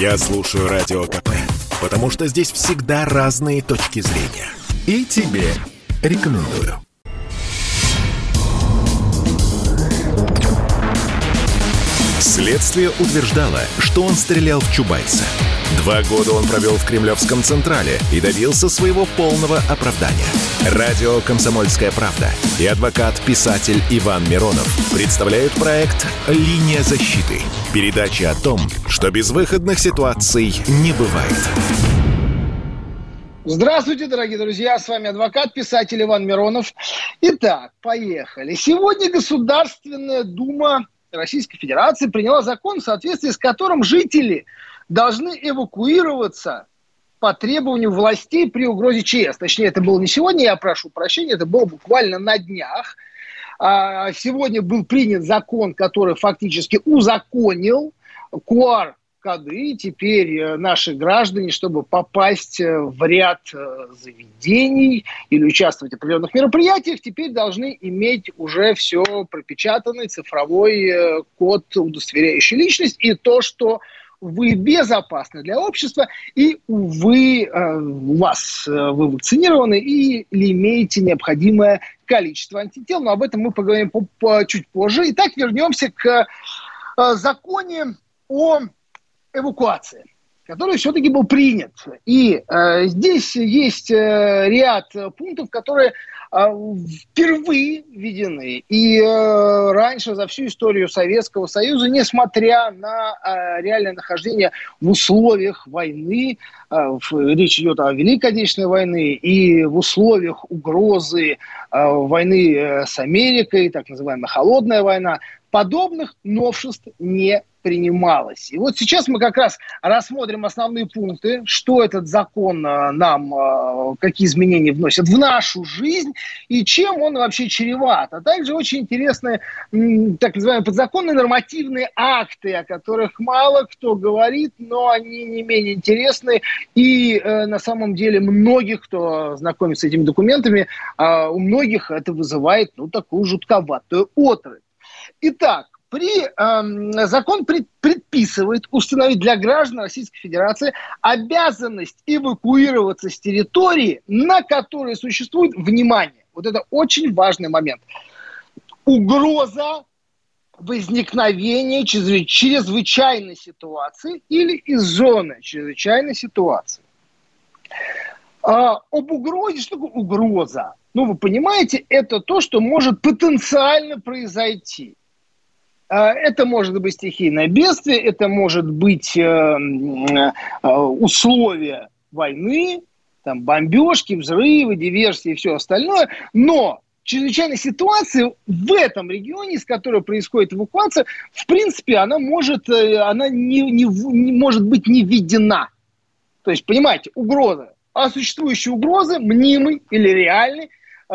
Я слушаю Радио КП, потому что здесь всегда разные точки зрения. И тебе рекомендую. Следствие утверждало, что он стрелял в Чубайса. Два года он провел в Кремлевском Централе и добился своего полного оправдания. Радио «Комсомольская правда» и адвокат-писатель Иван Миронов представляют проект «Линия защиты». Передача о том, что безвыходных ситуаций не бывает. Здравствуйте, дорогие друзья, с вами адвокат, писатель Иван Миронов. Итак, поехали. Сегодня Государственная Дума Российской Федерации приняла закон, в соответствии с которым жители должны эвакуироваться по требованию властей при угрозе ЧС. Точнее, это было не сегодня, я прошу прощения, это было буквально на днях. А, сегодня был принят закон, который фактически узаконил КУАР коды. Теперь э, наши граждане, чтобы попасть э, в ряд э, заведений или участвовать в определенных мероприятиях, теперь должны иметь уже все пропечатанный цифровой код, удостоверяющий личность, и то, что вы безопасны для общества, и, увы, у вас вы вакцинированы и, имеете необходимое количество антител, но об этом мы поговорим по, по, чуть позже. Итак, вернемся к законе о эвакуации, который все-таки был принят. И э, здесь есть э, ряд пунктов, которые э, впервые введены. И э, раньше за всю историю Советского Союза, несмотря на э, реальное нахождение в условиях войны, э, речь идет о Великой Отечественной войны, и в условиях угрозы войны э, с Америкой, так называемая холодная война, подобных новшеств не принималось. И вот сейчас мы как раз рассмотрим основные пункты, что этот закон э, нам, э, какие изменения вносит в нашу жизнь и чем он вообще чреват. А также очень интересные так называемые подзаконные нормативные акты, о которых мало кто говорит, но они не менее интересны. И э, на самом деле многих, кто знакомится с этими документами, у многих это вызывает ну, такую жутковатую отрыв. Итак, при, э, закон пред, предписывает установить для граждан Российской Федерации обязанность эвакуироваться с территории, на которой существует, внимание, вот это очень важный момент, угроза возникновения чрезвычайной ситуации или из зоны чрезвычайной ситуации. А, об угрозе, что такое угроза? Ну, вы понимаете, это то, что может потенциально произойти. А, это может быть стихийное бедствие, это может быть э, э, условия войны, там, бомбежки, взрывы, диверсии и все остальное. Но чрезвычайная ситуация в этом регионе, с которой происходит эвакуация, в принципе, она может, э, она не, не, не может быть не введена. То есть, понимаете, угроза. А существующие угрозы, мнимый или реальный,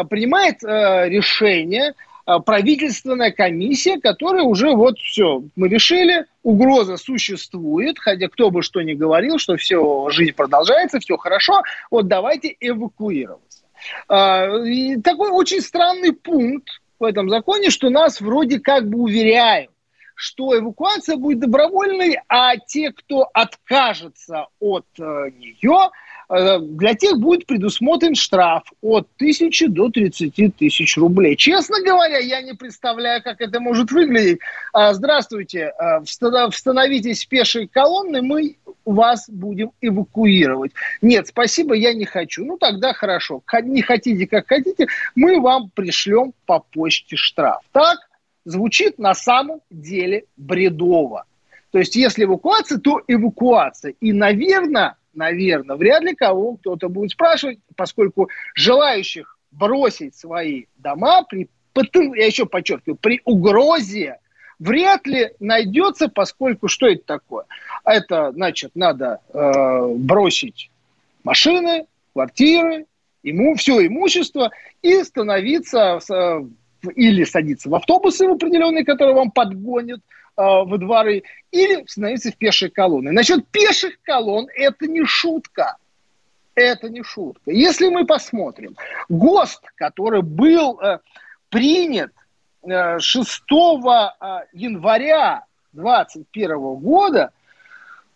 принимает э, решение правительственная комиссия, которая уже вот все, мы решили, угроза существует, хотя кто бы что ни говорил, что все, жизнь продолжается, все хорошо, вот давайте эвакуироваться. А, и такой очень странный пункт в этом законе, что нас вроде как бы уверяют, что эвакуация будет добровольной, а те, кто откажется от э, нее, Э, для тех будет предусмотрен штраф от тысячи до 30 тысяч рублей. Честно говоря, я не представляю, как это может выглядеть. А, здравствуйте, э, становитесь пешей колонны, мы вас будем эвакуировать. Нет, спасибо, я не хочу. Ну, тогда хорошо. Не хотите, как хотите, мы вам пришлем по почте штраф. Так звучит на самом деле бредово. То есть, если эвакуация, то эвакуация. И, наверное, наверное, вряд ли кого кто-то будет спрашивать, поскольку желающих бросить свои дома при, я еще подчеркиваю, при угрозе вряд ли найдется, поскольку что это такое? Это, значит, надо э, бросить машины, квартиры, ему все имущество и становиться э, или садиться в автобусы в определенные, которые вам подгонят, во дворы, или становиться в пешие колонны. Насчет пеших колонн это не шутка. Это не шутка. Если мы посмотрим, ГОСТ, который был э, принят э, 6 э, января 2021 года,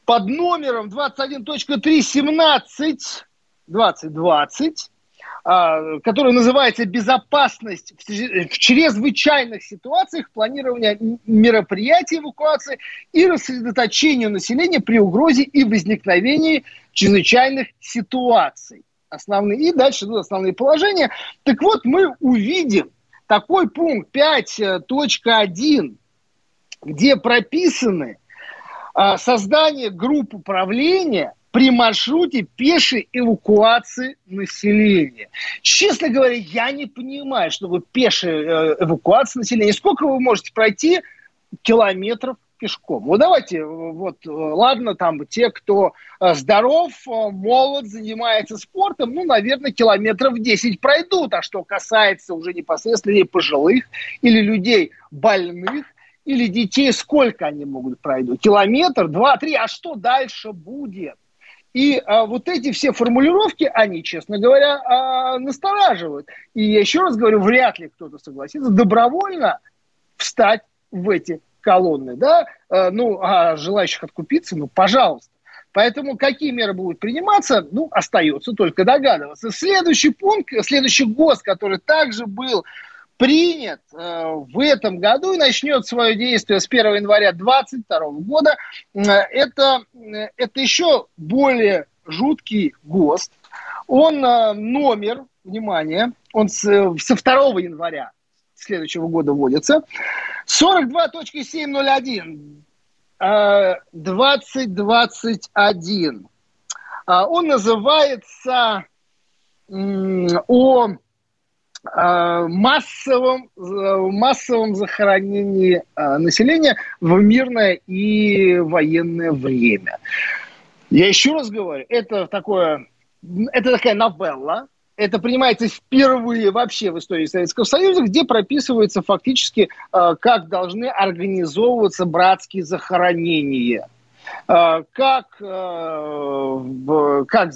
под номером 21.3.17 2020 а, который называется «Безопасность в чрезвычайных ситуациях планирования мероприятий эвакуации и рассредоточения населения при угрозе и возникновении чрезвычайных ситуаций». Основные. И дальше идут основные положения. Так вот, мы увидим такой пункт 5.1, где прописаны а, создание групп управления при маршруте пешей эвакуации населения. Честно говоря, я не понимаю, что вы пешая э, эвакуация населения. Сколько вы можете пройти километров пешком. Вот давайте, вот, ладно, там те, кто э, здоров, э, молод, занимается спортом, ну, наверное, километров 10 пройдут. А что касается уже непосредственно пожилых или людей больных, или детей, сколько они могут пройти? Километр, два, три, а что дальше будет? И а, вот эти все формулировки, они, честно говоря, а, настораживают. И я еще раз говорю, вряд ли кто-то согласится добровольно встать в эти колонны. Да? А, ну, а желающих откупиться, ну, пожалуйста. Поэтому какие меры будут приниматься, ну, остается только догадываться. Следующий пункт, следующий ГОСТ, который также был принят э, в этом году и начнет свое действие с 1 января 2022 года. Э, это, э, это еще более жуткий ГОСТ. Он номер, внимание, он с, со 2 января следующего года вводится. 42.701 э, 2021. Э, он называется о массовом, э, массовом захоронении э, населения в мирное и военное время. Я еще раз говорю, это такое, это такая новелла, это принимается впервые вообще в истории Советского Союза, где прописывается фактически, как должны организовываться братские захоронения – Э, как, э, как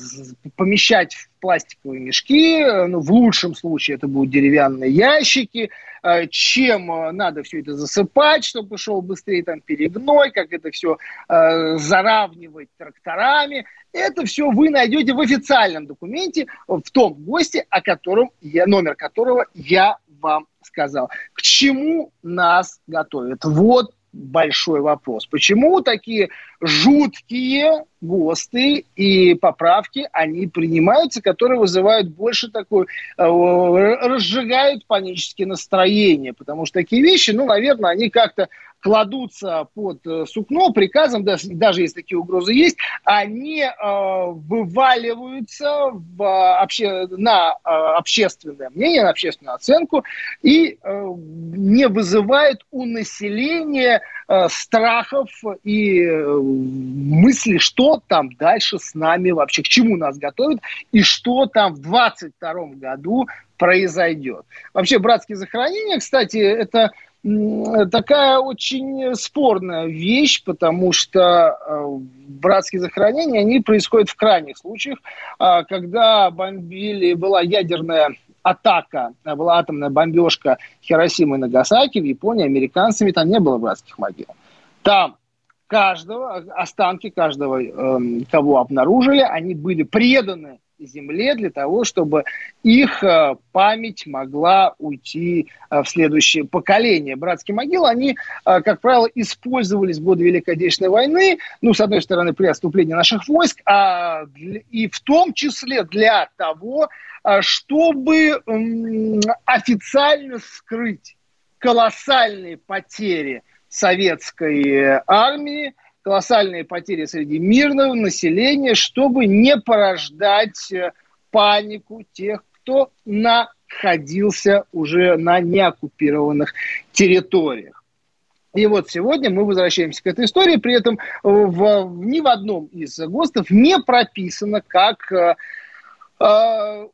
помещать в пластиковые мешки, ну, в лучшем случае это будут деревянные ящики, э, чем надо все это засыпать, чтобы шел быстрее там перегной, как это все заравнивать тракторами. Это все вы найдете в официальном документе, в том госте, о котором я, номер которого я вам сказал. К чему нас готовят? Вот большой вопрос. Почему такие жуткие ГОСТы и поправки, они принимаются, которые вызывают больше такой, э, разжигают панические настроения, потому что такие вещи, ну, наверное, они как-то кладутся под э, сукно приказом, даже, даже если такие угрозы есть, они э, вываливаются в, обще, на э, общественное мнение, на общественную оценку и э, не вызывают у населения э, страхов и э, мысли, что там дальше с нами вообще, к чему нас готовят и что там в 22 году произойдет. Вообще, братские захоронения, кстати, это такая очень спорная вещь, потому что э, братские захоронения, они происходят в крайних случаях, а, когда бомбили, была ядерная атака, была атомная бомбежка Хиросимы и Нагасаки в Японии американцами, там не было братских могил. Там каждого, останки каждого, эм, кого обнаружили, они были преданы земле для того, чтобы их э, память могла уйти э, в следующее поколение. Братские могилы, они, э, как правило, использовались в годы Великой Отечественной войны, ну, с одной стороны, при отступлении наших войск, а и в том числе для того, чтобы официально скрыть колоссальные потери советской армии, колоссальные потери среди мирного населения, чтобы не порождать э, панику тех, кто находился уже на неоккупированных территориях. И вот сегодня мы возвращаемся к этой истории, при этом в, ни в одном из ГОСТов не прописано, как э, э,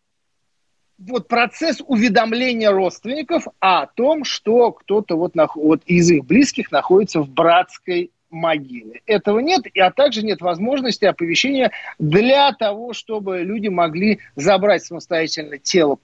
вот процесс уведомления родственников о том, что кто-то вот, вот из их близких находится в братской могилы. Этого нет, а также нет возможности оповещения для того, чтобы люди могли забрать самостоятельно тело,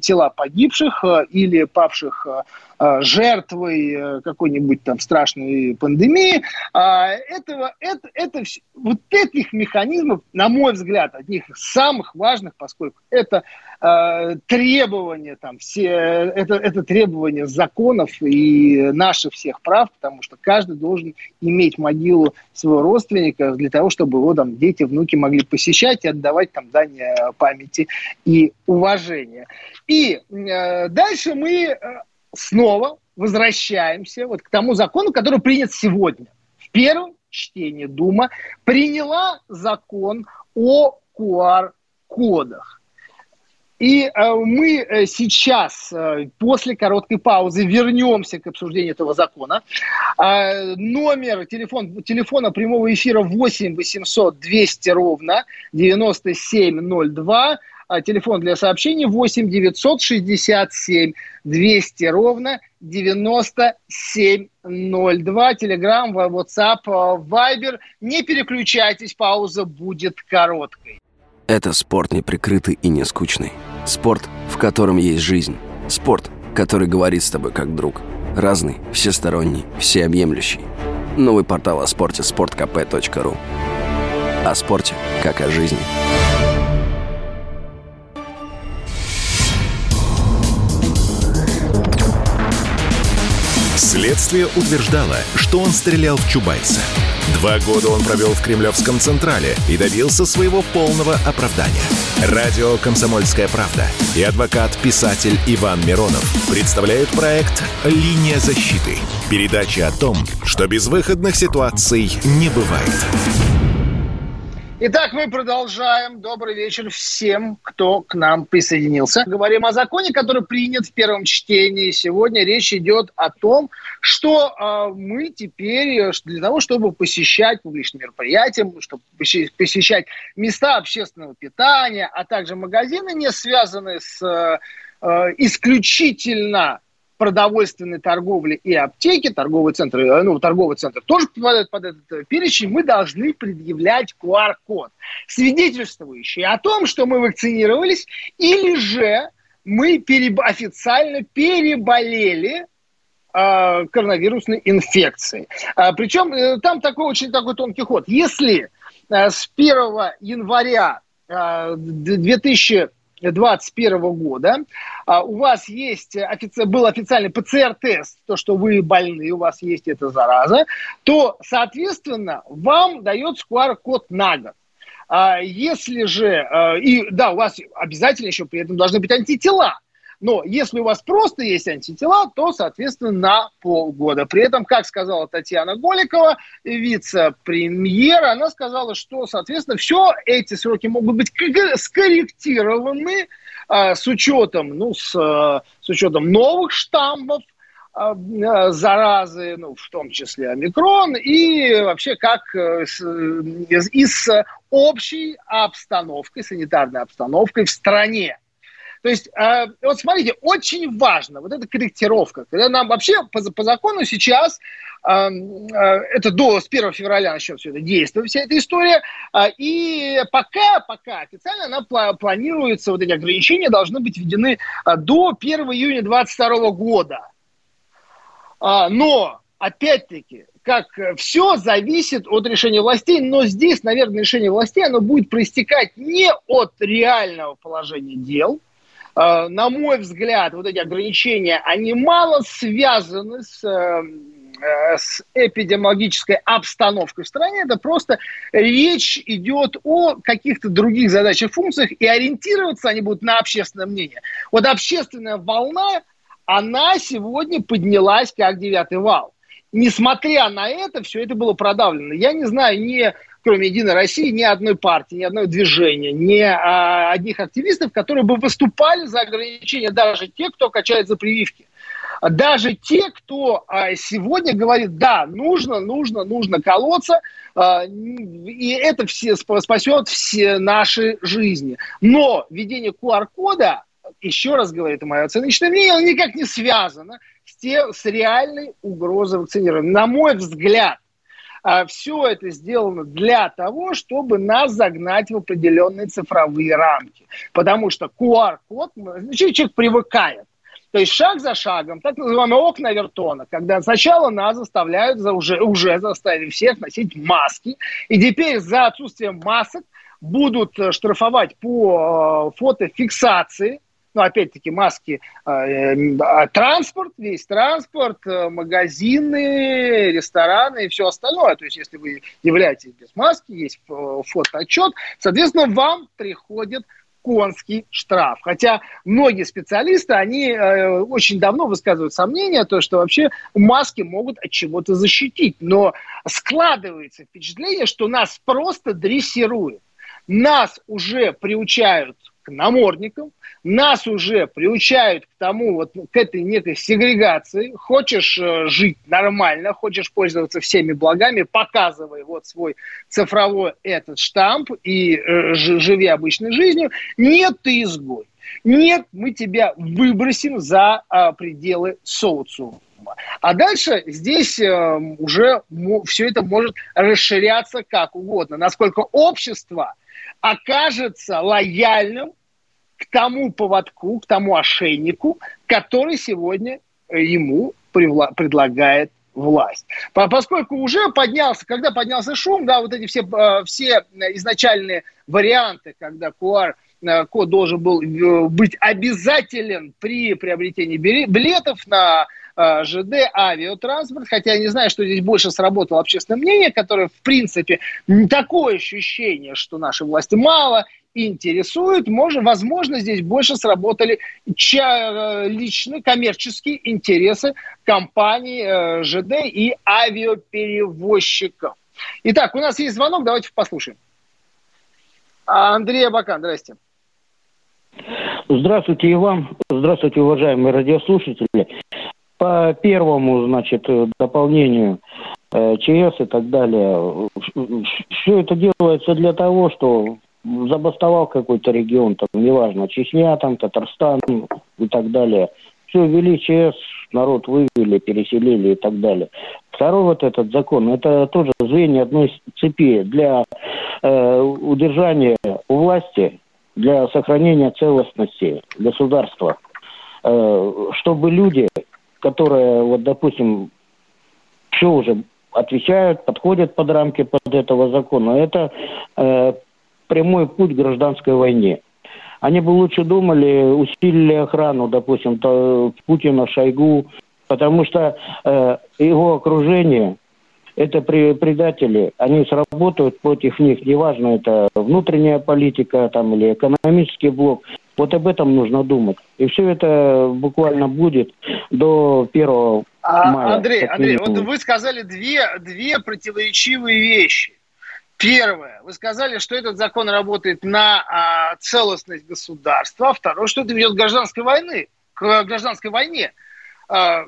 тела погибших э, или павших э, э, жертвой какой-нибудь там страшной пандемии. А, этого, это, это вот этих механизмов, на мой взгляд, одних из самых важных, поскольку это э, требование, там, все, это, это требование законов и наших всех прав, потому что каждый должен иметь могилу своего родственника для того, чтобы его там дети, внуки могли посещать и отдавать там дань памяти и уважения. И э, дальше мы э, снова возвращаемся вот к тому закону, который принят сегодня. В первом чтении Дума приняла закон о QR-кодах. И э, мы э, сейчас, э, после короткой паузы, вернемся к обсуждению этого закона. Номер телефон, телефона прямого эфира 8 800 200 ровно 9702. А телефон для сообщений 8 967 200 ровно 9702. Телеграм, WhatsApp, Viber. Не переключайтесь, пауза будет короткой. Это спорт неприкрытый и не скучный. Спорт, в котором есть жизнь. Спорт, который говорит с тобой как друг. Разный, всесторонний, всеобъемлющий. Новый портал о спорте – sportkp.ru О спорте, как о жизни. Следствие утверждало, что он стрелял в Чубайса. Два года он провел в Кремлевском Централе и добился своего полного оправдания. Радио «Комсомольская правда» и адвокат-писатель Иван Миронов представляют проект «Линия защиты». Передача о том, что безвыходных ситуаций не бывает. Итак, мы продолжаем. Добрый вечер всем, кто к нам присоединился. Говорим о законе, который принят в первом чтении. Сегодня речь идет о том, что э, мы теперь для того, чтобы посещать публичные мероприятия, чтобы посещать места общественного питания, а также магазины, не связанные с э, исключительно продовольственной торговли и аптеки, торговые центры, э, ну, торговый центр тоже попадает под этот э, перечень, мы должны предъявлять QR-код, свидетельствующий о том, что мы вакцинировались, или же мы переб... официально переболели э, коронавирусной инфекцией. А, причем э, там такой очень такой тонкий ход. Если э, с 1 января э, 2000 2021 года, а, у вас есть офици... был официальный ПЦР-тест, то, что вы больны, у вас есть эта зараза, то, соответственно, вам дается QR-код на год. А, если же, а, и да, у вас обязательно еще при этом должны быть антитела, но если у вас просто есть антитела, то, соответственно, на полгода. При этом, как сказала Татьяна Голикова, вице-премьер, она сказала, что, соответственно, все эти сроки могут быть скорректированы а, с учетом, ну, с, с учетом новых штаммов, а, заразы, ну, в том числе омикрон, и вообще как э, и с общей обстановкой, санитарной обстановкой в стране. То есть, э, вот смотрите, очень важно вот эта корректировка. Когда нам вообще по, по закону сейчас э, э, это до с 1 февраля начнет все это действовать, вся эта история. Э, и пока, пока официально она пла- планируется, вот эти ограничения должны быть введены до 1 июня 2022 года. Но, опять-таки, как все зависит от решения властей, но здесь, наверное, решение властей, оно будет проистекать не от реального положения дел, на мой взгляд, вот эти ограничения, они мало связаны с э, э, с эпидемиологической обстановкой в стране, это просто речь идет о каких-то других задачах, функциях, и ориентироваться они будут на общественное мнение. Вот общественная волна, она сегодня поднялась как девятый вал. Несмотря на это, все это было продавлено. Я не знаю ни кроме «Единой России», ни одной партии, ни одного движения, ни а, одних активистов, которые бы выступали за ограничения, даже те, кто качает за прививки. Даже те, кто а, сегодня говорит, да, нужно, нужно, нужно колоться, а, и это все спасет все наши жизни. Но введение QR-кода, еще раз говорю, это мое оценочное мнение, никак не связано с, те, с реальной угрозой вакцинирования. На мой взгляд, а все это сделано для того, чтобы нас загнать в определенные цифровые рамки. Потому что QR-код, человек привыкает. То есть шаг за шагом, так называемые окна Вертона, когда сначала нас заставляют, за, уже, уже заставили всех носить маски, и теперь за отсутствием масок будут э, штрафовать по э, фотофиксации, ну, опять-таки, маски, э, э, транспорт, весь транспорт, э, магазины, рестораны и все остальное. То есть, если вы являетесь без маски, есть э, фотоотчет, соответственно, вам приходит конский штраф. Хотя многие специалисты, они э, очень давно высказывают сомнения, то, что вообще маски могут от чего-то защитить. Но складывается впечатление, что нас просто дрессируют. Нас уже приучают к намордникам, нас уже приучают к тому, вот к этой некой сегрегации. Хочешь э, жить нормально, хочешь пользоваться всеми благами, показывай вот свой цифровой этот штамп и э, живи обычной жизнью. Нет, ты изгой. Нет, мы тебя выбросим за а, пределы социума. А дальше здесь э, уже все это может расширяться как угодно. Насколько общество окажется лояльным к тому поводку, к тому ошейнику, который сегодня э, ему предлагает власть. Поскольку уже поднялся, когда поднялся шум, да, вот эти все, э, все изначальные варианты, когда QR э, код должен был быть обязателен при приобретении билетов на ЖД, авиатранспорт, хотя я не знаю, что здесь больше сработало общественное мнение, которое, в принципе, такое ощущение, что наши власти мало интересует, может, возможно, здесь больше сработали ча- личные коммерческие интересы компаний э, ЖД и авиаперевозчиков. Итак, у нас есть звонок, давайте послушаем. Андрей Абакан, здрасте. Здравствуйте и вам. Здравствуйте, уважаемые радиослушатели. По первому, значит, дополнению э, ЧС и так далее, все это делается для того, что забастовал какой-то регион, там, неважно, Чечня, там, Татарстан и так далее. Все, ввели ЧС, народ вывели, переселили и так далее. Второй вот этот закон, это тоже звенья одной цепи для э, удержания у власти, для сохранения целостности государства, э, чтобы люди, которые, вот, допустим, все уже отвечают, подходят под рамки под этого закона, это э, прямой путь к гражданской войне. Они бы лучше думали, усилили охрану, допустим, то, Путина, Шойгу, потому что э, его окружение это предатели, они сработают против них, неважно, это внутренняя политика там, или экономический блок. Вот об этом нужно думать. И все это буквально будет до 1 а, мая. Андрей, Андрей, вот вы сказали две, две противоречивые вещи. Первое, вы сказали, что этот закон работает на а, целостность государства. Второе, что это ведет к гражданской войны, к гражданской войне. А,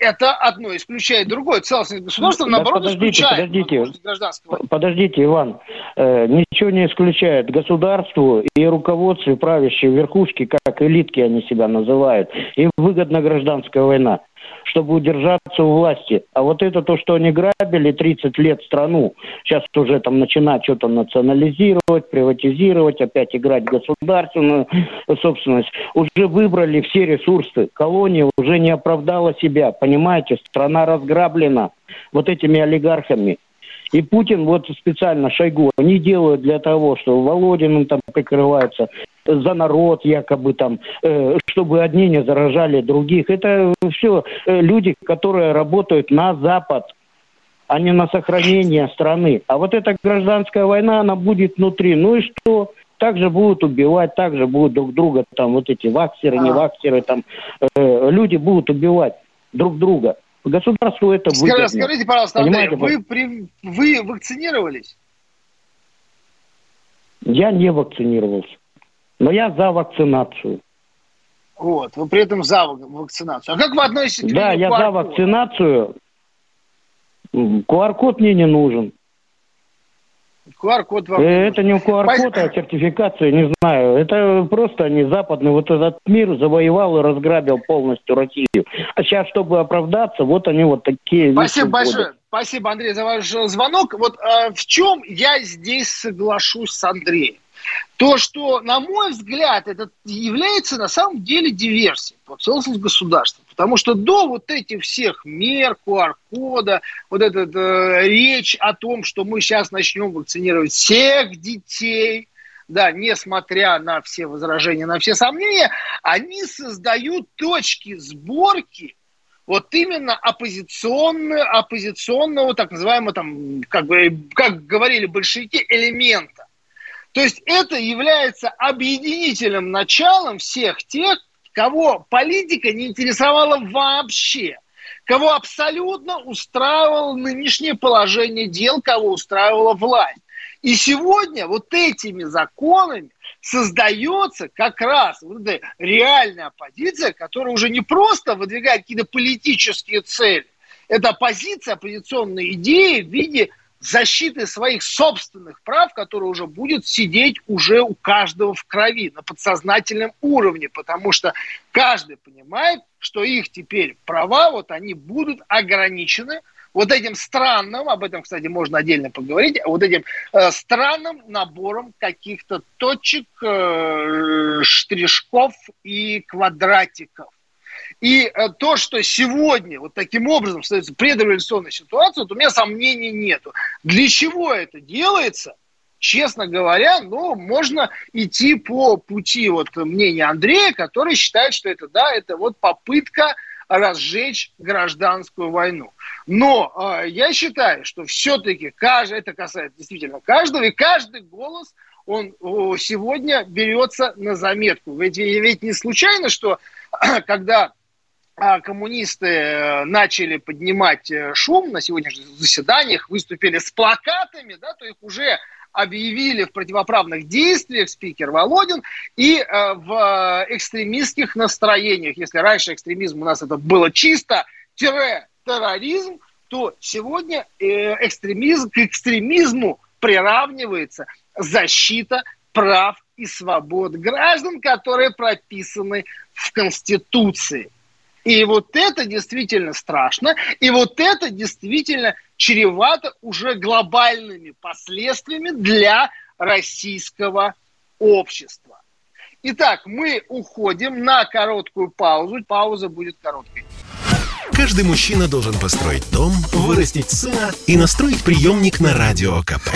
это одно исключает другое. Целостность государства, да, наоборот, подождите, исключает подождите, подождите, Иван. Э, ничего не исключает. Государству и руководству, правящей верхушки, как элитки они себя называют, им выгодна гражданская война чтобы удержаться у власти. А вот это то, что они грабили 30 лет страну, сейчас уже там начинать что-то национализировать, приватизировать, опять играть государственную собственность, уже выбрали все ресурсы. Колония уже не оправдала себя, понимаете, страна разграблена вот этими олигархами. И Путин вот специально Шойгу не делают для того, что Володин там прикрывается за народ якобы там, э, чтобы одни не заражали других. Это все э, люди, которые работают на Запад, а не на сохранение страны. А вот эта гражданская война, она будет внутри. Ну и что? Также будут убивать, также будут друг друга, там вот эти ваксеры, а. не ваксеры, там э, люди будут убивать друг друга. Государству это выгодно. Скажите, пожалуйста, Андрей, вы, при, вы вакцинировались? Я не вакцинировался. Но я за вакцинацию. Вот, вы при этом за вакцинацию. А как вы относитесь к Да, я за вакцинацию. QR-код мне не нужен. QR-код вам Это не QR-код, а сертификация, не знаю. Это просто они западный вот этот мир завоевал и разграбил полностью Россию. А сейчас, чтобы оправдаться, вот они вот такие... Спасибо большое. Спасибо, Андрей, за ваш звонок. Вот э, в чем я здесь соглашусь с Андреем? то, что, на мой взгляд, это является на самом деле диверсией по целостности государства. Потому что до вот этих всех мер, QR-кода, вот эта э, речь о том, что мы сейчас начнем вакцинировать всех детей, да, несмотря на все возражения, на все сомнения, они создают точки сборки вот именно оппозиционного, оппозиционного, так называемого, там, как, бы, как говорили большевики, элемента. То есть это является объединительным началом всех тех, кого политика не интересовала вообще, кого абсолютно устраивало нынешнее положение дел, кого устраивала власть. И сегодня вот этими законами создается как раз вот эта реальная оппозиция, которая уже не просто выдвигает какие-то политические цели, это оппозиция, оппозиционные идеи в виде защиты своих собственных прав, которые уже будет сидеть уже у каждого в крови на подсознательном уровне, потому что каждый понимает, что их теперь права, вот они будут ограничены вот этим странным, об этом, кстати, можно отдельно поговорить, вот этим э, странным набором каких-то точек, э, штришков и квадратиков. И э, то, что сегодня вот таким образом становится предреволюционной ситуацией, вот у меня сомнений нету. Для чего это делается? Честно говоря, ну, можно идти по пути вот мнения Андрея, который считает, что это, да, это вот попытка разжечь гражданскую войну. Но э, я считаю, что все-таки каждый, это касается действительно каждого, и каждый голос, он о, сегодня берется на заметку. Ведь, ведь не случайно, что когда коммунисты э, начали поднимать э, шум на сегодняшних заседаниях, выступили с плакатами, да, то их уже объявили в противоправных действиях спикер Володин и э, в экстремистских настроениях. Если раньше экстремизм у нас это было чисто терроризм, то сегодня э, экстремизм к экстремизму приравнивается защита прав и свобод граждан, которые прописаны в Конституции. И вот это действительно страшно, и вот это действительно чревато уже глобальными последствиями для российского общества. Итак, мы уходим на короткую паузу. Пауза будет короткой. Каждый мужчина должен построить дом, вырастить сына и настроить приемник на Радио КП.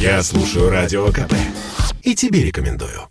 Я слушаю Радио КП и тебе рекомендую.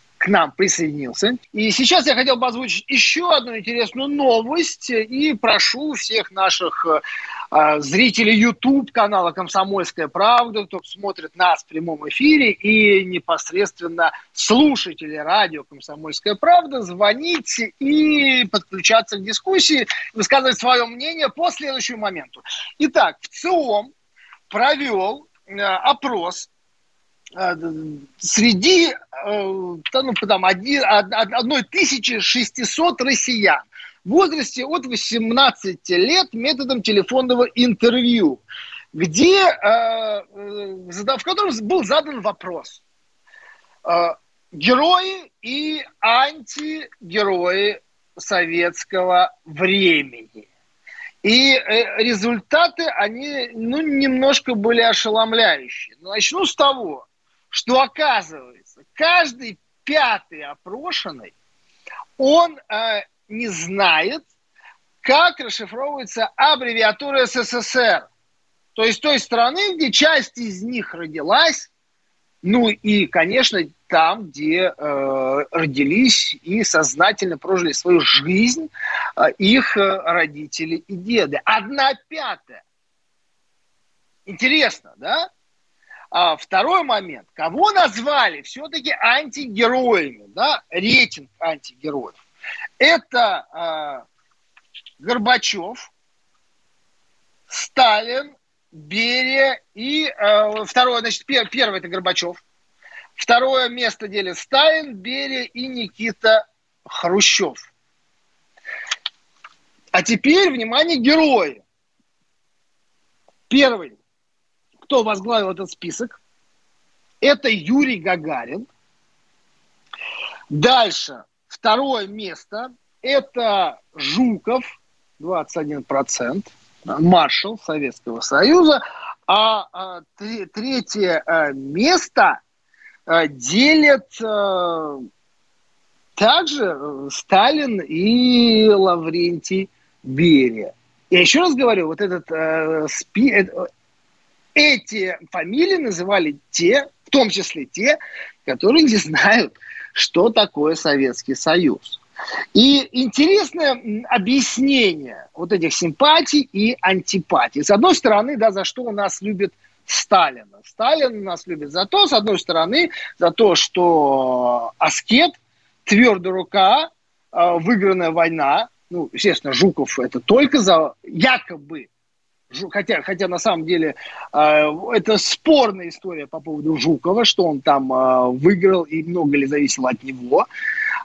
к нам присоединился. И сейчас я хотел бы озвучить еще одну интересную новость и прошу всех наших э, зрителей YouTube канала «Комсомольская правда», кто смотрит нас в прямом эфире и непосредственно слушатели радио «Комсомольская правда», звонить и подключаться к дискуссии, высказывать свое мнение по следующему моменту. Итак, в ЦИОМ провел э, опрос Э, среди э, ну, там, 1600 россиян в возрасте от 18 лет методом телефонного интервью, где, э, в котором был задан вопрос. Герои и антигерои советского времени. И результаты, они ну, немножко были ошеломляющие. Начну с того, что оказывается, каждый пятый опрошенный, он э, не знает, как расшифровывается аббревиатура СССР. То есть той страны, где часть из них родилась, ну и, конечно, там, где э, родились и сознательно прожили свою жизнь э, их э, родители и деды. Одна пятая. Интересно, да? А второй момент. Кого назвали все-таки антигероями, да, рейтинг антигероев? Это э, Горбачев, Сталин, Берия и э, второе, значит, пер, первый это Горбачев, Второе место делит Сталин, Берия и Никита Хрущев. А теперь, внимание, герои. Первый, кто возглавил этот список, это Юрий Гагарин. Дальше, второе место, это Жуков, 21%, маршал Советского Союза. А, а третье а, место а, делят а, также э, Сталин и Лаврентий Берия. Я еще раз говорю, вот этот э, спи, э, эти фамилии называли те, в том числе те, которые не знают, что такое Советский Союз. И интересное объяснение вот этих симпатий и антипатий. С одной стороны, да, за что у нас любит Сталина. Сталин нас любит за то, с одной стороны, за то, что аскет, твердая рука, э, выигранная война, ну, естественно, Жуков это только за якобы хотя, хотя на самом деле э, это спорная история по поводу Жукова, что он там э, выиграл и много ли зависело от него.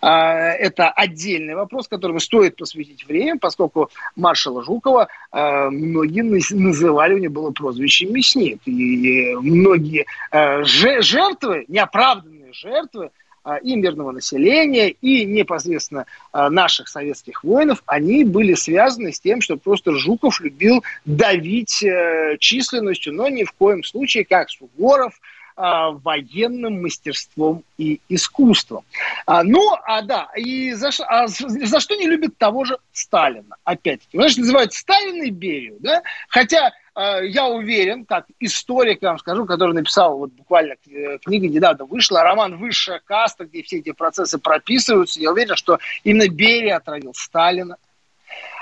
Э, это отдельный вопрос, которому стоит посвятить время, поскольку маршала Жукова многие называли, у него было прозвище «Мясник». И многие жертвы, неоправданные жертвы, а, и мирного населения, и непосредственно а, наших советских воинов, они были связаны с тем, что просто Жуков любил давить э, численностью, но ни в коем случае, как Суворов, а, военным мастерством и искусством. ну, а да, и за, а за что не любит того же Сталина, опять-таки. Значит, называют Сталина и Берию, да? Хотя я уверен, как историк, я вам скажу, который написал, вот буквально э, книга недавно вышла, роман «Высшая каста», где все эти процессы прописываются, я уверен, что именно Берия отравил Сталина.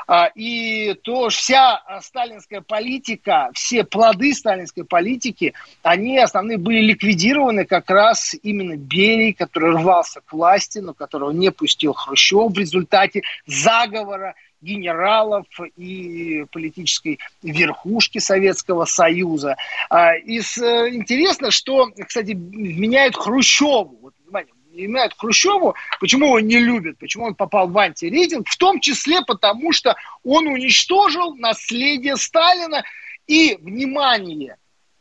А, и то вся сталинская политика, все плоды сталинской политики, они основные были ликвидированы как раз именно Берией, который рвался к власти, но которого не пустил Хрущев в результате заговора генералов и политической верхушки Советского Союза. А, и интересно, что, кстати, меняют Хрущеву. Вот, внимание, Хрущеву, почему его не любят, почему он попал в антирейтинг, в том числе потому, что он уничтожил наследие Сталина и, внимание,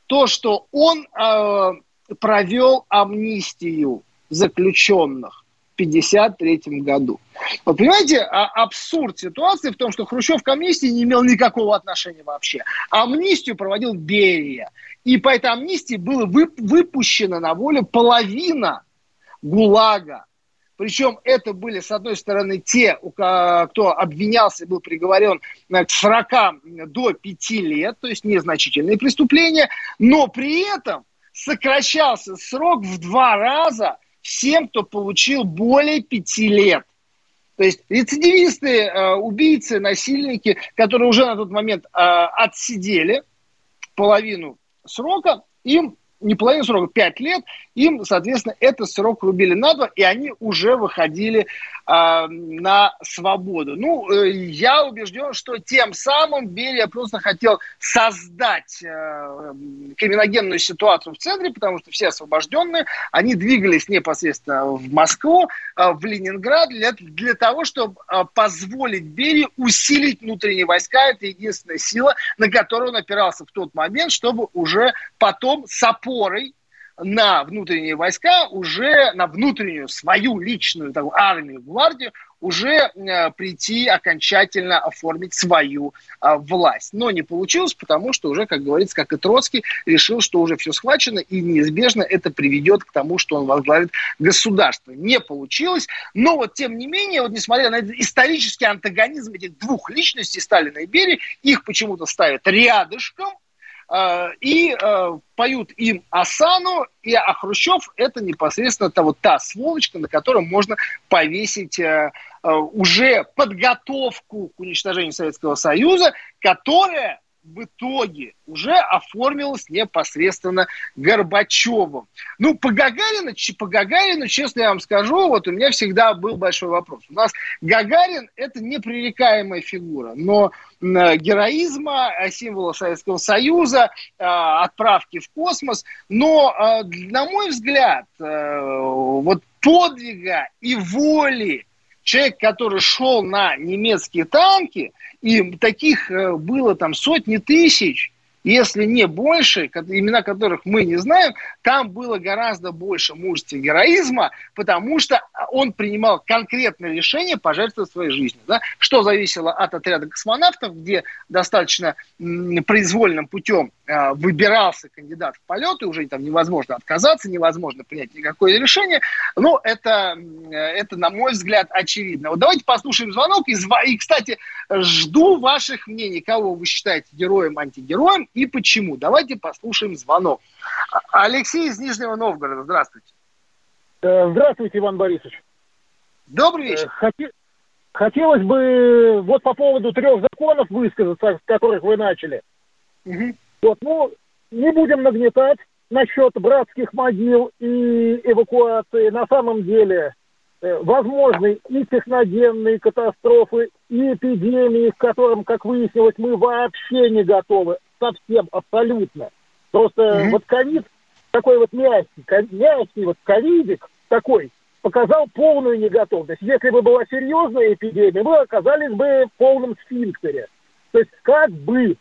то, что он э, провел амнистию заключенных. 1953 году. Вы понимаете, а абсурд ситуации в том, что Хрущев к амнистии не имел никакого отношения вообще. Амнистию проводил Берия. И по этой амнистии было выпущено на волю половина ГУЛАГа. Причем это были, с одной стороны, те, кто обвинялся и был приговорен к 40 до 5 лет, то есть незначительные преступления, но при этом сокращался срок в два раза всем, кто получил более пяти лет. То есть рецидивисты, э, убийцы, насильники, которые уже на тот момент э, отсидели половину срока, им не половину срока, пять лет, им, соответственно, этот срок рубили на два, и они уже выходили э, на свободу. Ну, э, я убежден, что тем самым Берия просто хотел создать э, криминогенную ситуацию в центре, потому что все освобожденные, они двигались непосредственно в Москву, э, в Ленинград для, для того, чтобы э, позволить Берии усилить внутренние войска. Это единственная сила, на которую он опирался в тот момент, чтобы уже потом с опорой на внутренние войска, уже на внутреннюю свою личную такую, армию, гвардию, уже э, прийти окончательно оформить свою э, власть. Но не получилось, потому что уже, как говорится, как и Троцкий, решил, что уже все схвачено, и неизбежно это приведет к тому, что он возглавит государство. Не получилось, но вот тем не менее, вот несмотря на исторический антагонизм этих двух личностей, Сталина и Берии, их почему-то ставят рядышком, и э, поют им Асану, и а Хрущев это непосредственно та, вот та сволочка, на которую можно повесить э, уже подготовку к уничтожению Советского Союза, которая в итоге уже оформилась непосредственно Горбачевым. Ну, по Гагарину, по Гагарину, честно я вам скажу, вот у меня всегда был большой вопрос. У нас Гагарин – это непререкаемая фигура, но героизма, э, символа Советского Союза, э, отправки в космос, но, э, на мой взгляд, вот подвига и воли человек, который шел на немецкие танки, и таких э, было там сотни тысяч, если не больше, имена которых мы не знаем, там было гораздо больше мужества и героизма, потому что он принимал конкретное решение пожертвовать своей жизнью. Да? Что зависело от отряда космонавтов, где достаточно произвольным путем э, выбирался кандидат в полет, и уже там невозможно отказаться, невозможно принять никакое решение. Но это, это на мой взгляд, очевидно. Вот давайте послушаем звонок. И, и, кстати, жду ваших мнений, кого вы считаете героем, антигероем и почему. Давайте послушаем звонок. Алексей из Нижнего Новгорода, здравствуйте. Э, здравствуйте, Иван Борисович. Добрый вечер. Э, хотелось бы вот по поводу трех законов высказаться, с которых вы начали. Угу. Вот, ну, не будем нагнетать насчет братских могил и эвакуации. На самом деле э, возможны и техногенные катастрофы, и эпидемии, к которым, как выяснилось, мы вообще не готовы совсем, абсолютно. Просто mm-hmm. вот ковид, такой вот мягкий, мягкий вот ковидик такой, показал полную неготовность. Если бы была серьезная эпидемия, мы оказались бы в полном сфинктере. То есть как бы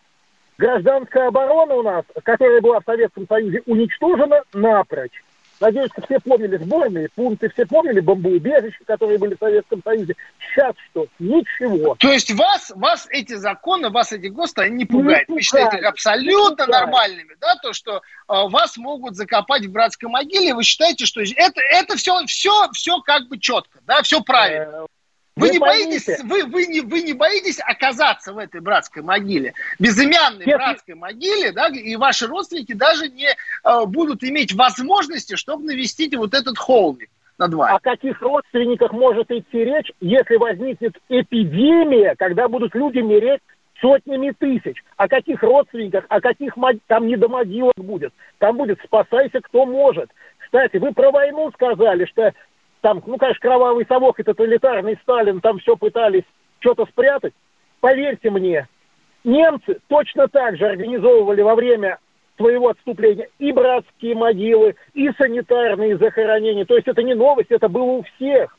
гражданская оборона у нас, которая была в Советском Союзе, уничтожена напрочь. Надеюсь, что все помнили сборные пункты, все помнили бомбоубежища, которые были в Советском Союзе. Сейчас что? Ничего. То есть вас, вас эти законы, вас эти ГОСТы, они не пугают? Не Вы считаете их абсолютно нормальными, да? То, что э, вас могут закопать в братской могиле, вы считаете, что это, это все, все, все как бы четко, да, все правильно? Вы, не боитесь, вы, вы, не, вы не боитесь оказаться в этой братской могиле, безымянной Нет. братской могиле, да, и ваши родственники даже не э, будут иметь возможности, чтобы навестить вот этот холмик над вами. О каких родственниках может идти речь, если возникнет эпидемия, когда будут люди мереть сотнями тысяч. О каких родственниках, о каких там не до могилок будет. Там будет спасайся кто может. Кстати, вы про войну сказали, что там, ну, конечно, кровавый совок и тоталитарный Сталин там все пытались что-то спрятать. Поверьте мне, немцы точно так же организовывали во время своего отступления и братские могилы, и санитарные захоронения. То есть это не новость, это было у всех.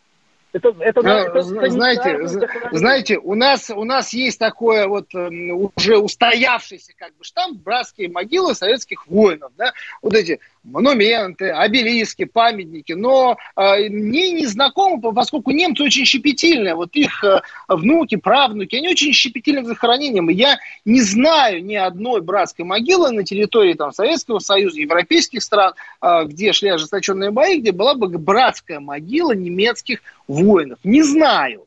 Это, это, это знаете, знаете, у нас у нас есть такое вот уже устоявшийся как бы штамп братские могилы советских воинов, да, вот эти монументы, обелиски, памятники, но мне не знакомо, поскольку немцы очень щепетильные, вот их э, внуки, правнуки, они очень щепетильны к захоронениям. Я не знаю ни одной братской могилы на территории там, Советского Союза, европейских стран, э, где шли ожесточенные бои, где была бы братская могила немецких воинов. Не знаю.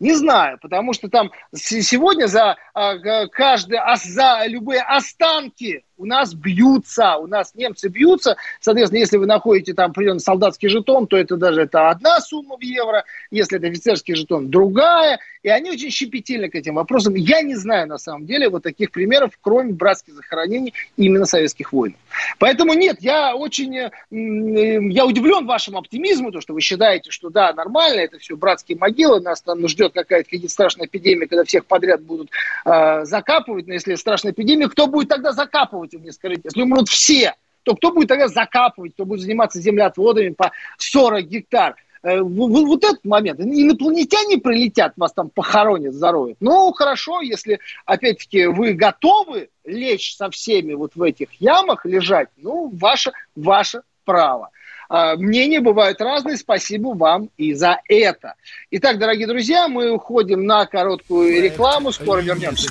Не знаю, потому что там сегодня за а, каждый, за любые останки у нас бьются, у нас немцы бьются. Соответственно, если вы находите там определенный солдатский жетон, то это даже это одна сумма в евро. Если это офицерский жетон, другая. И они очень щепетильны к этим вопросам. Я не знаю, на самом деле, вот таких примеров, кроме братских захоронений именно советских воинов. Поэтому нет, я очень, я удивлен вашему оптимизму, то, что вы считаете, что да, нормально, это все братские могилы, нас там ждет какая-то какая страшная эпидемия, когда всех подряд будут э, закапывать. Но если страшная эпидемия, кто будет тогда закапывать, вы мне скажите. Если умрут все, то кто будет тогда закапывать, кто будет заниматься землеотводами по 40 гектар? Э, вот этот момент. Инопланетяне прилетят, вас там похоронят, зароют. Ну, хорошо, если, опять-таки, вы готовы лечь со всеми вот в этих ямах, лежать, ну, ваше, ваше право. А, мнения бывают разные. Спасибо вам и за это. Итак, дорогие друзья, мы уходим на короткую рекламу. Скоро вернемся.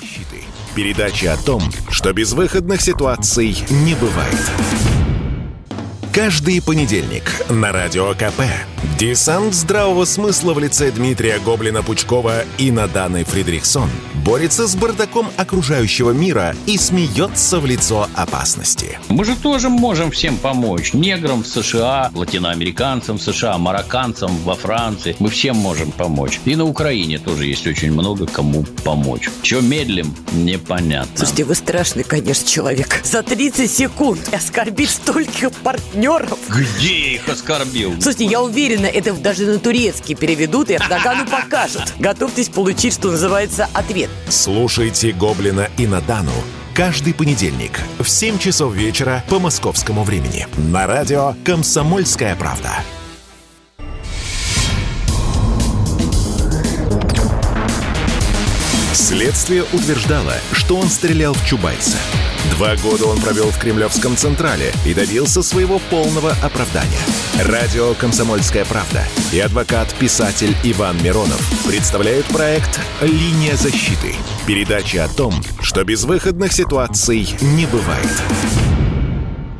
Передача о том, что безвыходных ситуаций не бывает. Каждый понедельник на Радио КП. Десант здравого смысла в лице Дмитрия Гоблина-Пучкова и Наданы Фридрихсон борется с бардаком окружающего мира и смеется в лицо опасности. Мы же тоже можем всем помочь. Неграм в США, латиноамериканцам в США, марокканцам во Франции. Мы всем можем помочь. И на Украине тоже есть очень много кому помочь. Чего медлим, непонятно. Слушайте, вы страшный, конечно, человек. За 30 секунд оскорбить стольких партнеров. Где их оскорбил? Слушайте, я уверена, это даже на турецкий переведут и Эрдогану покажут. Готовьтесь получить, что называется, ответ. Слушайте «Гоблина» и Надану каждый понедельник в 7 часов вечера по московскому времени на радио «Комсомольская правда». Следствие утверждало, что он стрелял в Чубайса. Два года он провел в Кремлевском Централе и добился своего полного оправдания. Радио «Комсомольская правда» и адвокат-писатель Иван Миронов представляют проект «Линия защиты». Передача о том, что безвыходных ситуаций не бывает.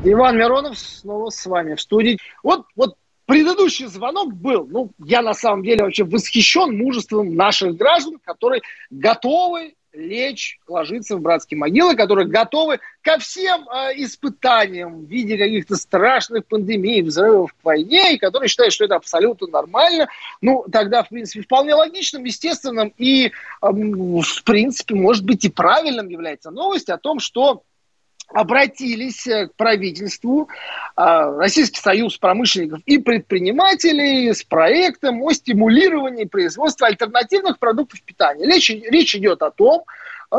Иван Миронов снова с вами в студии. Вот, вот предыдущий звонок был, ну, я на самом деле вообще восхищен мужеством наших граждан, которые готовы лечь, ложиться в братские могилы, которые готовы ко всем э, испытаниям в виде каких-то страшных пандемий, взрывов к войне, и которые считают, что это абсолютно нормально. Ну, тогда, в принципе, вполне логичным, естественным и, э, в принципе, может быть, и правильным является новость о том, что обратились э, к правительству а, Российский союз промышленников и предпринимателей с проектом о стимулировании производства альтернативных продуктов питания. Речь, речь идет о том,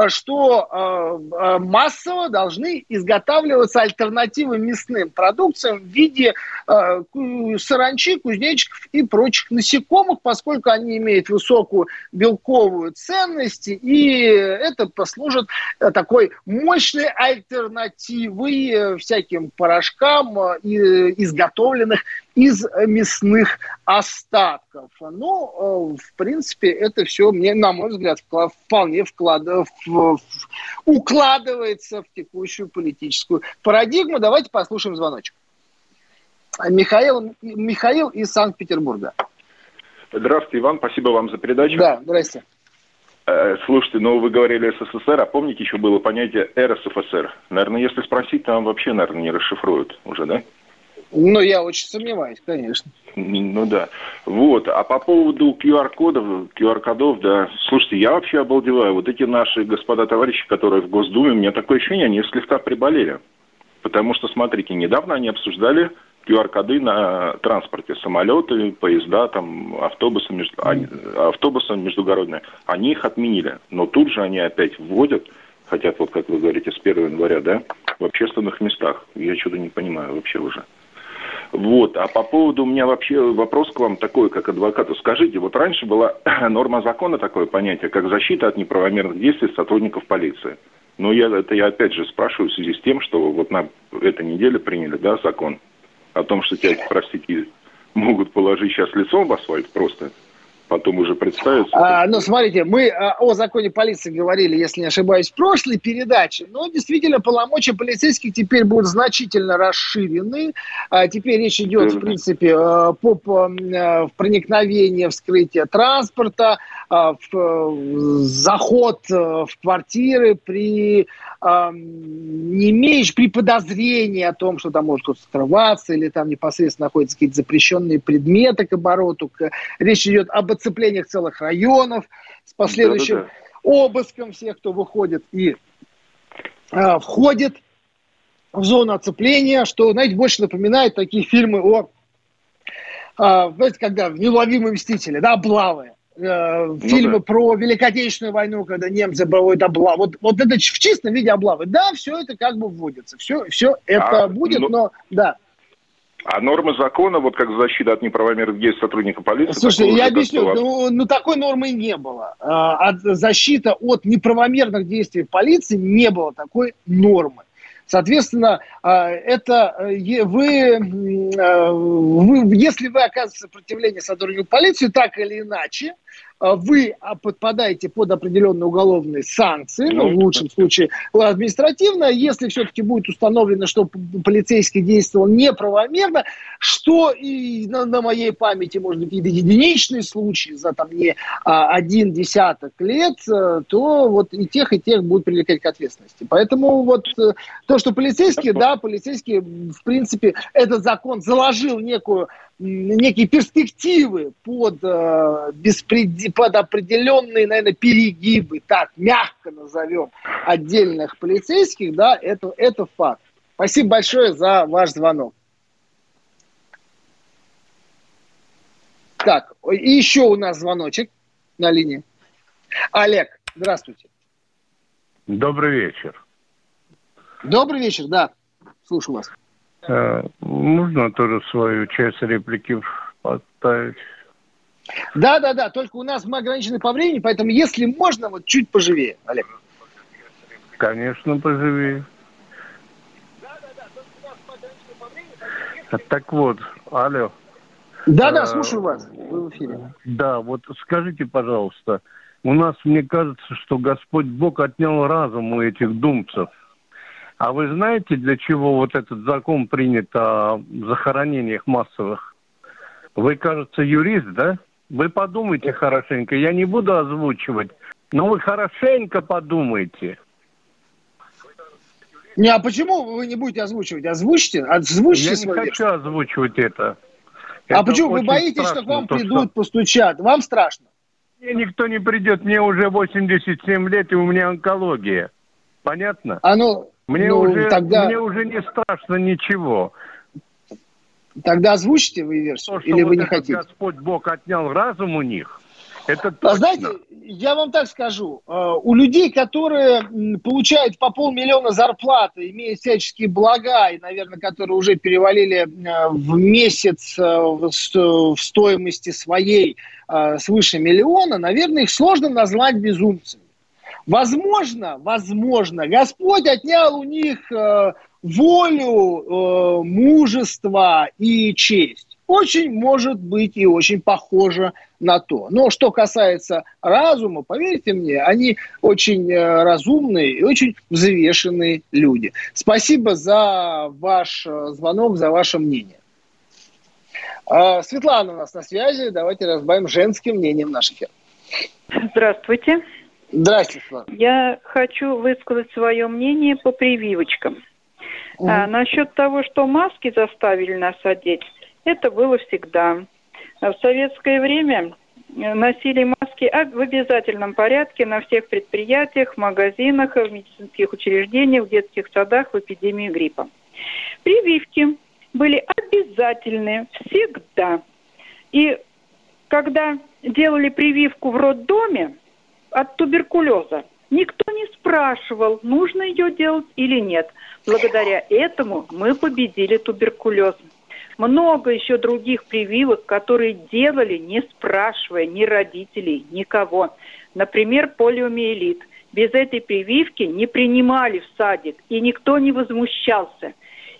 что э, э, массово должны изготавливаться альтернативы мясным продукциям в виде саранчи, кузнечиков и прочих насекомых, поскольку они имеют высокую белковую ценность, и это послужит такой мощной альтернативой всяким порошкам, изготовленных из мясных остатков. Ну, в принципе, это все, мне, на мой взгляд, вполне вклад, укладывается в текущую политическую парадигму. Давайте послушаем звоночек. Михаил, Михаил из Санкт-Петербурга. Здравствуйте, Иван, спасибо вам за передачу. Да, здрасте. Э, слушайте, ну вы говорили СССР, а помните еще было понятие РСФСР? Наверное, если спросить, там вообще, наверное, не расшифруют уже, да? Ну, я очень сомневаюсь, конечно. Ну да. Вот. А по поводу QR-кодов, QR-кодов, да, слушайте, я вообще обалдеваю. Вот эти наши господа товарищи, которые в Госдуме, у меня такое ощущение, они слегка приболели. Потому что, смотрите, недавно они обсуждали QR-коды на транспорте, самолеты, поезда, там, автобусы, между, они, автобусы междугородные. Они их отменили. Но тут же они опять вводят, хотят, вот как вы говорите, с 1 января, да, в общественных местах. Я что-то не понимаю вообще уже. Вот. А по поводу у меня вообще вопрос к вам такой, как адвокату. Скажите, вот раньше была норма закона такое понятие, как защита от неправомерных действий сотрудников полиции. Но я, это я опять же спрашиваю в связи с тем, что вот на этой неделе приняли да, закон о том, что тебя, простите, могут положить сейчас лицом в асфальт просто потом уже представиться. А, ну, смотрите, мы а, о законе полиции говорили, если не ошибаюсь, в прошлой передаче, но действительно полномочия полицейских теперь будут значительно расширены. А, теперь речь идет, в принципе, а, по, по а, проникновению, вскрытие транспорта, а, в, заход в квартиры при не имеешь при подозрении о том, что там может кто-то скрываться или там непосредственно находятся какие-то запрещенные предметы к обороту. Речь идет об оцеплениях целых районов с последующим да, да, да. обыском всех, кто выходит и а, входит в зону оцепления, что, знаете, больше напоминает такие фильмы о, а, знаете, когда «Неуловимые мстители», да, облавы э, ну, фильмы да. про Великую Отечественную войну, когда немцы проводят облавы. Вот, вот это в чистом виде облавы. Да, все это как бы вводится. Все, все это а, будет, ну, но да. А нормы закона, вот как защита от неправомерных действий сотрудника полиции... Слушай, я объясню, вас... ну, ну такой нормы не было. А, от, защита от неправомерных действий полиции не было такой нормы. Соответственно, а, это э, вы, э, вы, если вы оказываете сопротивление сотруднику полиции, так или иначе, вы а, подпадаете под определенные уголовные санкции, ну, в лучшем случае административно, если все-таки будет установлено, что полицейский действовал неправомерно, что и на, на моей памяти, может быть, какие-то единичные случаи за там не а, один десяток лет, э, то вот и тех, и тех будут привлекать к ответственности. Поэтому вот э, то, что полицейские, да, полицейские, в принципе, этот закон заложил некую некие перспективы под, э, под определенные, наверное, перегибы, так, мягко назовем, отдельных полицейских, да, это, это факт. Спасибо большое за ваш звонок. Так, и еще у нас звоночек на линии. Олег, здравствуйте. Добрый вечер. Добрый вечер, да. Слушаю вас. Э, можно тоже свою часть реплики поставить? Да, да, да, только у нас мы ограничены по времени, поэтому если можно, вот чуть поживее, Олег. Конечно, поживее. Так вот, алло. Да, да, э, слушаю вас. Вы в эфире. Да, вот скажите, пожалуйста, у нас, мне кажется, что Господь Бог отнял разум у этих думцев. А вы знаете, для чего вот этот закон принят о захоронениях массовых? Вы, кажется, юрист, да? Вы подумайте хорошенько. Я не буду озвучивать, но вы хорошенько подумайте. Не, а почему вы не будете озвучивать? Озвучьте, озвучьте Я не хочу озвучивать это. А это почему? Вы боитесь, страшно, что к вам то, придут, что... постучат? Вам страшно? Мне никто не придет. Мне уже 87 лет, и у меня онкология. Понятно? А ну, мне, ну, уже, тогда... мне уже не страшно ничего. Тогда озвучите вы версию, То, или вы вот не хотите? Господь Бог отнял разум у них, это а точно. А знаете, я вам так скажу, э, у людей, которые получают по полмиллиона зарплаты, имеют всяческие блага, и, наверное, которые уже перевалили э, в месяц э, в стоимости своей свыше миллиона, наверное, их сложно назвать безумцами. Возможно, возможно, Господь отнял у них э, волю, э, мужество и честь. Очень может быть и очень похоже на то. Но что касается разума, поверьте мне, они очень э, разумные и очень взвешенные люди. Спасибо за ваш э, звонок, за ваше мнение. Э, Светлана у нас на связи. Давайте разбавим женским мнением наш эфир. Здравствуйте. Здравствуйте, Слава. Я хочу высказать свое мнение по прививочкам. Угу. А, насчет того, что маски заставили нас одеть, это было всегда. В советское время э, носили маски в обязательном порядке на всех предприятиях, в магазинах, в медицинских учреждениях, в детских садах в эпидемию гриппа. Прививки были обязательны всегда. И когда делали прививку в роддоме, от туберкулеза. Никто не спрашивал, нужно ее делать или нет. Благодаря этому мы победили туберкулез. Много еще других прививок, которые делали, не спрашивая ни родителей, никого. Например, полиомиелит. Без этой прививки не принимали в садик, и никто не возмущался.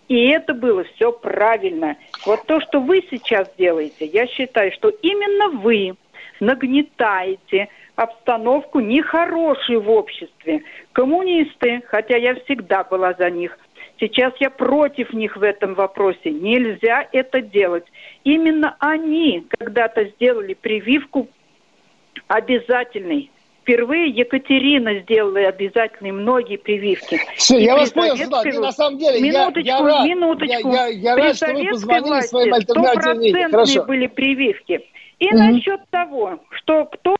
И это было все правильно. Вот то, что вы сейчас делаете, я считаю, что именно вы нагнетаете обстановку нехорошую в обществе. Коммунисты, хотя я всегда была за них, сейчас я против них в этом вопросе. Нельзя это делать. Именно они когда-то сделали прививку обязательной. Впервые Екатерина сделала обязательные многие прививки. Все, и я вас понял, Сюда, на самом деле, минуточку, я, я рад, минуточку. Я, я, я рад, что вы позвонили своим альтернативным были прививки. И угу. насчет того, что кто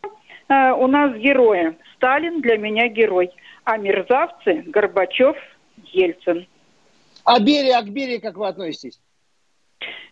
э, у нас герои. Сталин для меня герой, а мерзавцы Горбачев, Ельцин. А Берия, а к Берии как вы относитесь?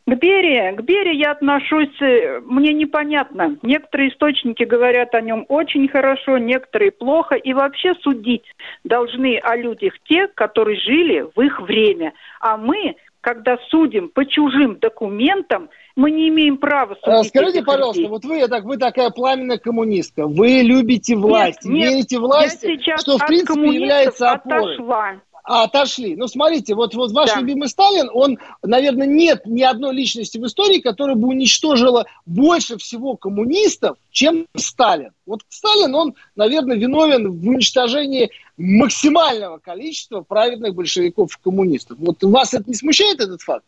К Берии, к Берии я отношусь, э, мне непонятно. Некоторые источники говорят о нем очень хорошо, некоторые плохо. И вообще судить должны о людях те, которые жили в их время. А мы, когда судим по чужим документам, мы не имеем права судить Скажите, пожалуйста, людей. вот вы, так, вы такая пламенная коммунистка, вы любите власть, нет, верите власти, что в принципе является опорой. Отошла. А, отошли. Ну, смотрите, вот, вот ваш да. любимый Сталин, он, наверное, нет ни одной личности в истории, которая бы уничтожила больше всего коммунистов, чем Сталин. Вот Сталин, он, наверное, виновен в уничтожении максимального количества праведных большевиков и коммунистов. Вот вас это не смущает, этот факт?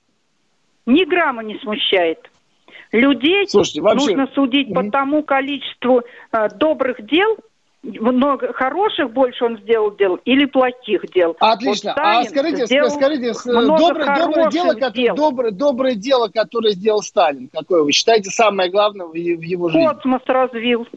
Ни грамма не смущает. Людей Слушайте, вообще... нужно судить mm-hmm. по тому количеству э, добрых дел, много хороших больше он сделал дел или плохих дел. Отлично. Вот а скажите, скажите, доброе, доброе, дело, дел. доброе, доброе дело, которое сделал Сталин, какое вы считаете самое главное в его жизни? Космос развил.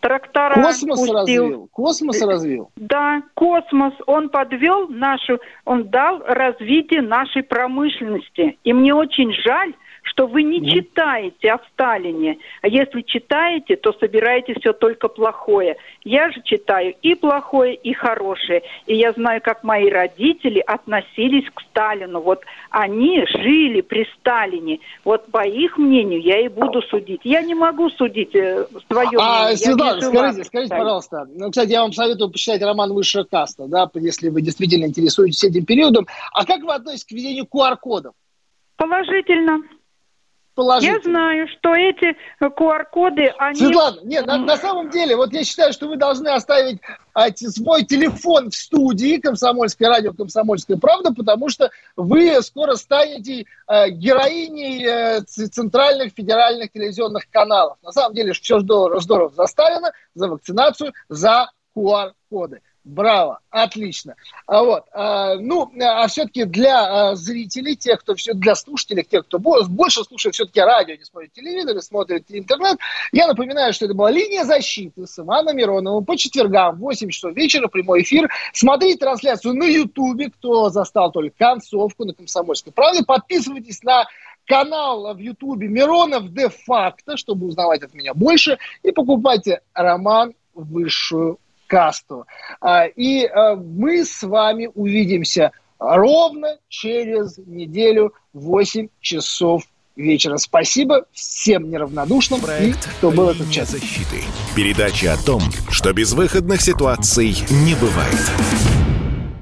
Трактора Космос пустил. развил. Космос развил. Да, космос. Он подвел нашу, он дал развитие нашей промышленности. И мне очень жаль, что вы не читаете о Сталине. А если читаете, то собираете все только плохое. Я же читаю и плохое, и хорошее. И я знаю, как мои родители относились к Сталину. Вот они жили при Сталине. Вот по их мнению я и буду судить. Я не могу судить э, свое а, мнение. Светлана, скажите, скажите, пожалуйста. Ну, кстати, я вам советую почитать роман «Высшая каста», да, если вы действительно интересуетесь этим периодом. А как вы относитесь к введению QR-кодов? Положительно положительно. Я знаю, что эти QR-коды, они... Светлана, нет, на, на самом деле, вот я считаю, что вы должны оставить а, свой телефон в студии «Комсомольское радио», «Комсомольская правда», потому что вы скоро станете а, героиней а, центральных федеральных телевизионных каналов. На самом деле, все здорово, здорово за Сталина, за вакцинацию, за QR-коды. Браво, отлично. А вот, а, ну, а все-таки для а, зрителей, тех, кто все, для слушателей, тех, кто больше слушает все-таки радио, не смотрит телевизор, смотрит интернет, я напоминаю, что это была линия защиты с Иваном Мироновым по четвергам в 8 часов вечера, прямой эфир. Смотрите трансляцию на Ютубе, кто застал только концовку на Комсомольской правде. Подписывайтесь на канал в Ютубе Миронов де-факто, чтобы узнавать от меня больше, и покупайте роман «Высшую касту. А, и а, мы с вами увидимся ровно через неделю в 8 часов вечера. Спасибо всем неравнодушным, Проект и кто был этот час. защиты. Передача о том, что безвыходных ситуаций не бывает.